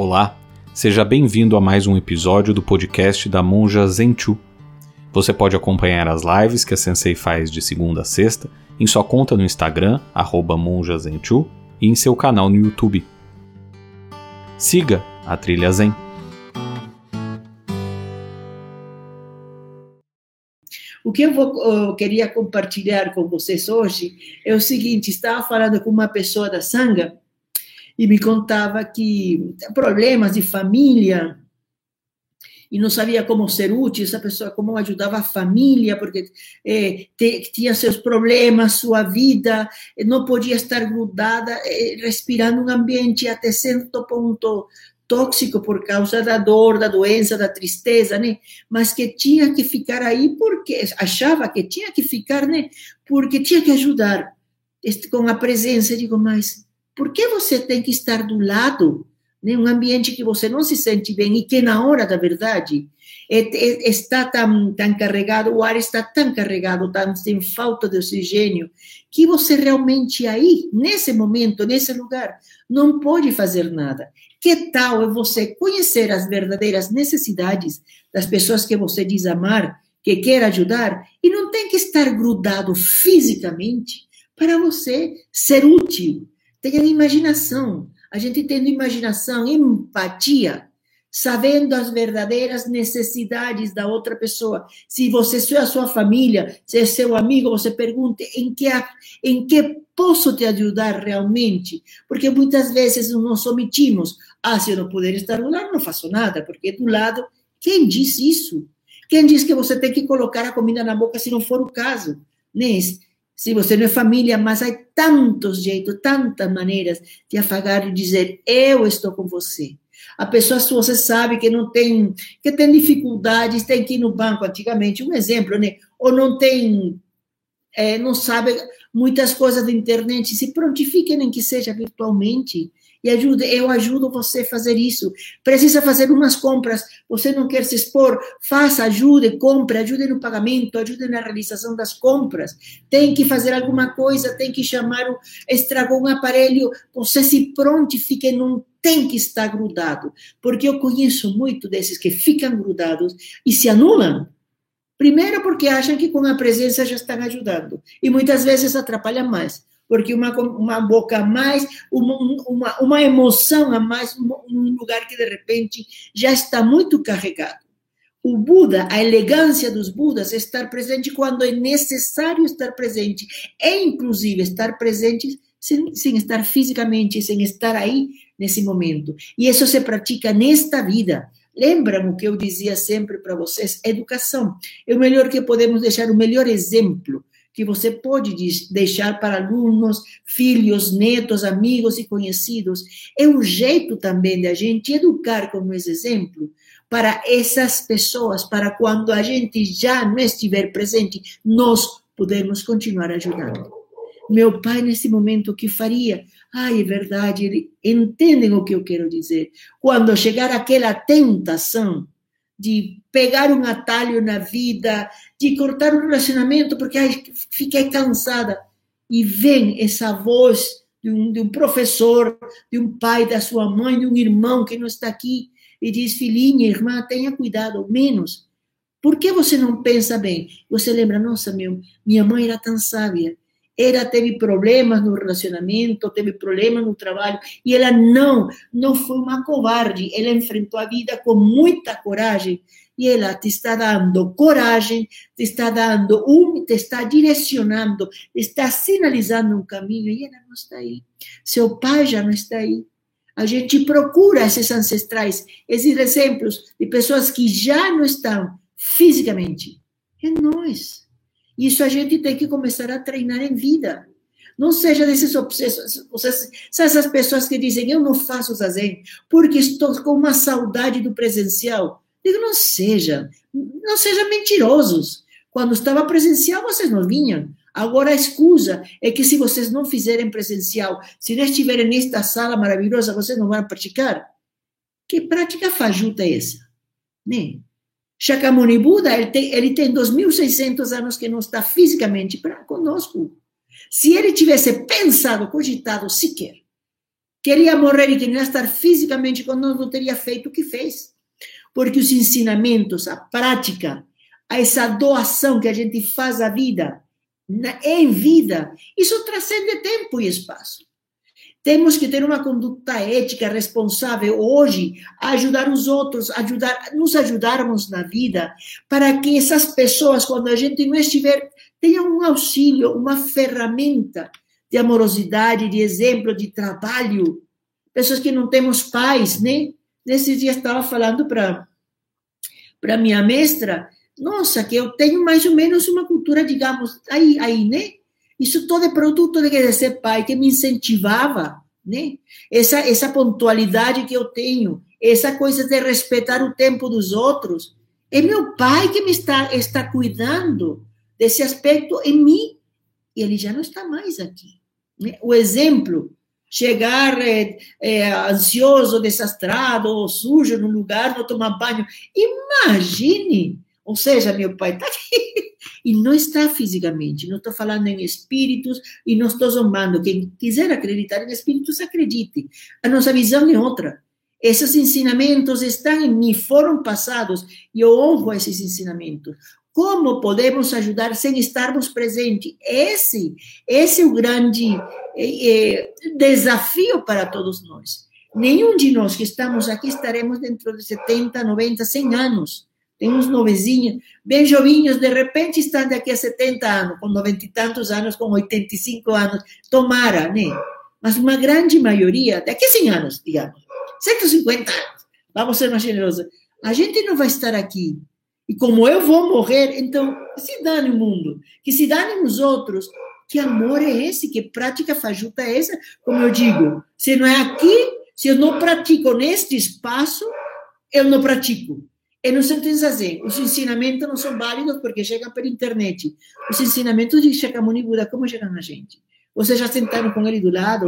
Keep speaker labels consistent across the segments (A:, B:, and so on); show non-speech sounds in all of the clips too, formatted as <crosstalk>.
A: Olá, seja bem-vindo a mais um episódio do podcast da Monja Zenchu. Você pode acompanhar as lives que a Sensei faz de segunda a sexta em sua conta no Instagram, monjazenchu, e em seu canal no YouTube. Siga a Trilha Zen.
B: O que eu, vou, eu queria compartilhar com vocês hoje é o seguinte: estava falando com uma pessoa da Sangha e me contava que problemas de família e não sabia como ser útil, essa pessoa como ajudava a família, porque eh, te, tinha seus problemas, sua vida, não podia estar grudada, eh, respirando um ambiente até certo ponto tóxico por causa da dor, da doença, da tristeza, né? Mas que tinha que ficar aí porque achava que tinha que ficar, né? Porque tinha que ajudar com a presença. Digo, mas por que você tem que estar do lado, né, um ambiente que você não se sente bem e que na hora da verdade é, é, está tão, tão carregado, o ar está tão carregado, tão sem falta de oxigênio, que você realmente aí, nesse momento, nesse lugar, não pode fazer nada. Que tal é você conhecer as verdadeiras necessidades das pessoas que você diz amar, que quer ajudar, e não tem que estar grudado fisicamente para você ser útil, Tenha imaginação. A gente tendo imaginação, empatia, sabendo as verdadeiras necessidades da outra pessoa. Se você é a sua família, se é seu amigo, você pergunte em que, em que posso te ajudar realmente? Porque muitas vezes nós omitimos. Ah, se eu não puder estar do lado, não faço nada, porque do lado, quem diz isso? Quem diz que você tem que colocar a comida na boca se não for o caso? Né? Se você não é família, mas há tantos jeitos, tantas maneiras de afagar e dizer: Eu estou com você. A pessoa, se você sabe que não tem, que tem dificuldades, tem que ir no banco antigamente, um exemplo, né? Ou não tem, é, não sabe muitas coisas da internet, se prontifique nem que seja virtualmente e ajude, eu ajudo você a fazer isso. Precisa fazer umas compras, você não quer se expor, faça, ajude, compre, ajude no pagamento, ajude na realização das compras. Tem que fazer alguma coisa, tem que chamar, estragou um aparelho, você se prontifique, não tem que estar grudado, porque eu conheço muito desses que ficam grudados e se anulam. Primeiro porque acham que com a presença já estão ajudando e muitas vezes atrapalham mais porque uma, uma boca a mais, uma, uma, uma emoção a mais, um lugar que de repente já está muito carregado. O Buda, a elegância dos Budas é estar presente quando é necessário estar presente, é inclusive estar presente sem, sem estar fisicamente, sem estar aí nesse momento. E isso se pratica nesta vida. Lembram o que eu dizia sempre para vocês? Educação. É o melhor que podemos deixar, o melhor exemplo que você pode deixar para alunos, filhos, netos, amigos e conhecidos. É um jeito também de a gente educar como esse exemplo para essas pessoas, para quando a gente já não estiver presente, nós podemos continuar ajudando. Meu pai, nesse momento, o que faria? Ai, é verdade, entendem o que eu quero dizer. Quando chegar aquela tentação, de pegar um atalho na vida, de cortar um relacionamento porque ai, fiquei cansada. E vem essa voz de um, de um professor, de um pai, da sua mãe, de um irmão que não está aqui, e diz: Filhinha, irmã, tenha cuidado, menos. Por que você não pensa bem? Você lembra, nossa, meu, minha mãe era tão sábia ela teve problemas no relacionamento, teve problemas no trabalho, e ela não, não foi uma covarde, ela enfrentou a vida com muita coragem, e ela te está dando coragem, te está dando um, te está direcionando, está sinalizando um caminho, e ela não está aí. Seu pai já não está aí. A gente procura esses ancestrais, esses exemplos de pessoas que já não estão fisicamente. É nós. Isso a gente tem que começar a treinar em vida. Não seja desses obsessos, essas pessoas que dizem, eu não faço zazen porque estou com uma saudade do presencial. Digo, não seja, não sejam mentirosos. Quando estava presencial, vocês não vinham. Agora a excusa é que se vocês não fizerem presencial, se não estiverem nesta sala maravilhosa, vocês não vão praticar. Que prática fajuta é essa? Né? Shakyamuni Buda, ele tem, ele tem 2.600 anos que não está fisicamente pra, conosco. Se ele tivesse pensado, cogitado sequer queria morrer e que não ia estar fisicamente conosco, não teria feito o que fez. Porque os ensinamentos, a prática, essa doação que a gente faz à vida, em vida, isso transcende tempo e espaço. Temos que ter uma conduta ética responsável hoje, ajudar os outros, ajudar, nos ajudarmos na vida, para que essas pessoas, quando a gente não estiver, tenham um auxílio, uma ferramenta de amorosidade, de exemplo, de trabalho. Pessoas que não temos pais, né? Nesses dias estava falando para para minha mestra, nossa, que eu tenho mais ou menos uma cultura, digamos, aí, aí, né? Isso todo é produto de ser pai que me incentivava, né? Essa, essa pontualidade que eu tenho, essa coisa de respeitar o tempo dos outros. É meu pai que me está, está cuidando desse aspecto em mim. E ele já não está mais aqui. Né? O exemplo, chegar é, é, ansioso, desastrado, ou sujo no lugar, não tomar banho. Imagine! Ou seja, meu pai está aqui <laughs> e não está fisicamente. Não estou falando em espíritos e não estou zombando. Quem quiser acreditar em espíritos, acredite. A nossa visão é outra. Esses ensinamentos estão em mim, foram passados e eu honro esses ensinamentos. Como podemos ajudar sem estarmos presentes? Esse, esse é o grande é, desafio para todos nós. Nenhum de nós que estamos aqui estaremos dentro de 70, 90, 100 anos tem uns novezinhos, bem jovinhos, de repente estão daqui a 70 anos, com 90 e tantos anos, com 85 anos, tomara, né? Mas uma grande maioria, daqui a 100 anos, digamos, 150 anos, vamos ser mais generosos, a gente não vai estar aqui. E como eu vou morrer, então, que se dane o mundo, que se dane os outros. Que amor é esse? Que prática fajuta é essa? Como eu digo, se não é aqui, se eu não pratico neste espaço, eu não pratico. E no sentido assim, os ensinamentos não são válidos porque chegam pela internet. Os ensinamentos de Shakyamuni Buda, como chegam a gente? Vocês já sentaram com ele do lado,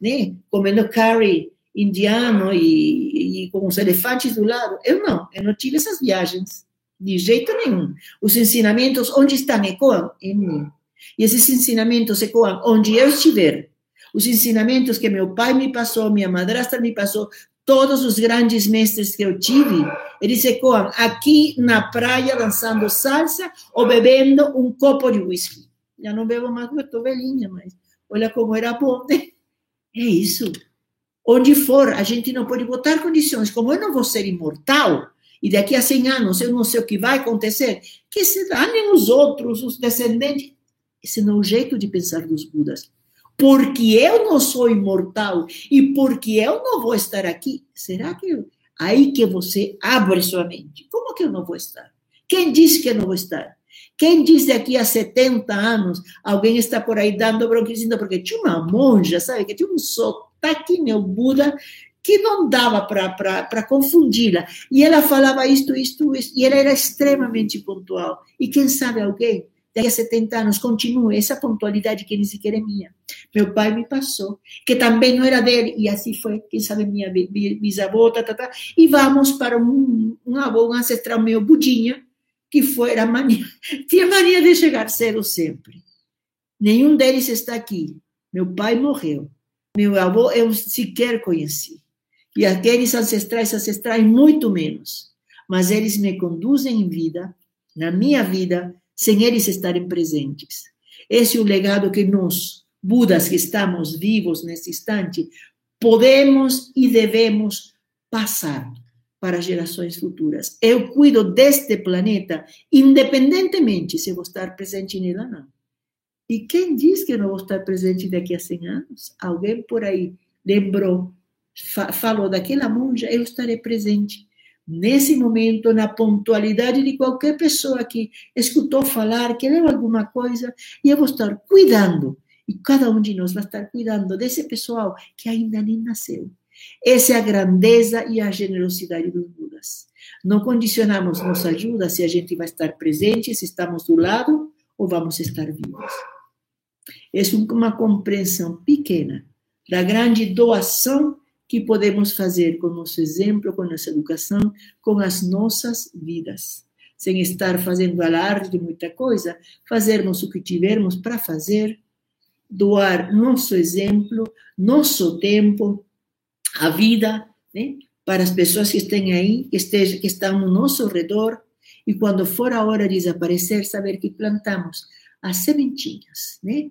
B: né? Comendo curry indiano e, e com os elefantes do lado? Eu não, eu não tive essas viagens, de jeito nenhum. Os ensinamentos, onde estão? Ecoam em mim. E esses ensinamentos ecoam onde eu estiver. Os ensinamentos que meu pai me passou, minha madrasta me passou, todos os grandes mestres que eu tive, eles ecoam aqui na praia dançando salsa ou bebendo um copo de whisky. Já não bebo mais porque estou velhinha, mas olha como era bom. Né? É isso. Onde for, a gente não pode botar condições. Como eu não vou ser imortal, e daqui a 100 anos eu não sei o que vai acontecer, que se danem os outros, os descendentes. Esse não é o jeito de pensar dos Budas porque eu não sou imortal e porque eu não vou estar aqui, será que eu... aí que você abre sua mente? Como que eu não vou estar? Quem disse que eu não vou estar? Quem diz daqui a 70 anos alguém está por aí dando bronquicina porque tinha uma monja, sabe, que tinha um sotaque meu Buda que não dava para confundi-la. E ela falava isto, isto, isto, e ela era extremamente pontual. E quem sabe alguém daqui a 70 anos continue essa pontualidade que nem sequer é minha. Meu pai me passou, que também não era dele, e assim foi, quem sabe minha bisavó, tá, tá, tá. e vamos para um, um avô, um ancestral meu, Budinha, que foi, era mania, <laughs> tinha mania de chegar cedo sempre. Nenhum deles está aqui. Meu pai morreu. Meu avô eu sequer conheci. E aqueles ancestrais, ancestrais, muito menos. Mas eles me conduzem em vida, na minha vida, sem eles estarem presentes. Esse é o legado que nós, Budas que estamos vivos nesse instante, podemos e devemos passar para gerações futuras. Eu cuido deste planeta, independentemente se vou estar presente nele ou não. E quem diz que eu não vou estar presente daqui a 100 anos? Alguém por aí lembrou, falou daquela monja, eu estarei presente nesse momento, na pontualidade de qualquer pessoa que escutou falar, que leu alguma coisa, e eu vou estar cuidando. E cada um de nós vai estar cuidando desse pessoal que ainda nem nasceu. Essa é a grandeza e a generosidade dos Budas. Não condicionamos nossa ajuda se a gente vai estar presente, se estamos do lado ou vamos estar vivos. É uma compreensão pequena da grande doação que podemos fazer com nosso exemplo, com nossa educação, com as nossas vidas. Sem estar fazendo alarde de muita coisa, fazermos o que tivermos para fazer, doar nosso exemplo, nosso tempo, a vida, né? para as pessoas que estão aí, que, estejam, que estão no nosso redor, e quando for a hora de desaparecer, saber que plantamos as sementinhas, né?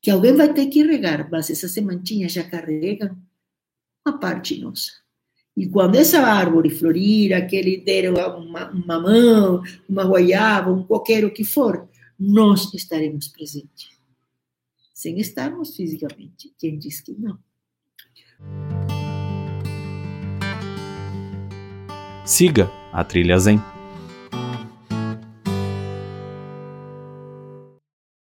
B: Que alguém vai ter que regar, mas essas sementinhas já carregam uma parte nossa. E quando essa árvore florir, aquele der uma, uma mamão, uma goiaba, um qualquer o que for, nós estaremos presentes. Sem estarmos fisicamente. Quem diz que não?
A: Siga a Trilha Zen.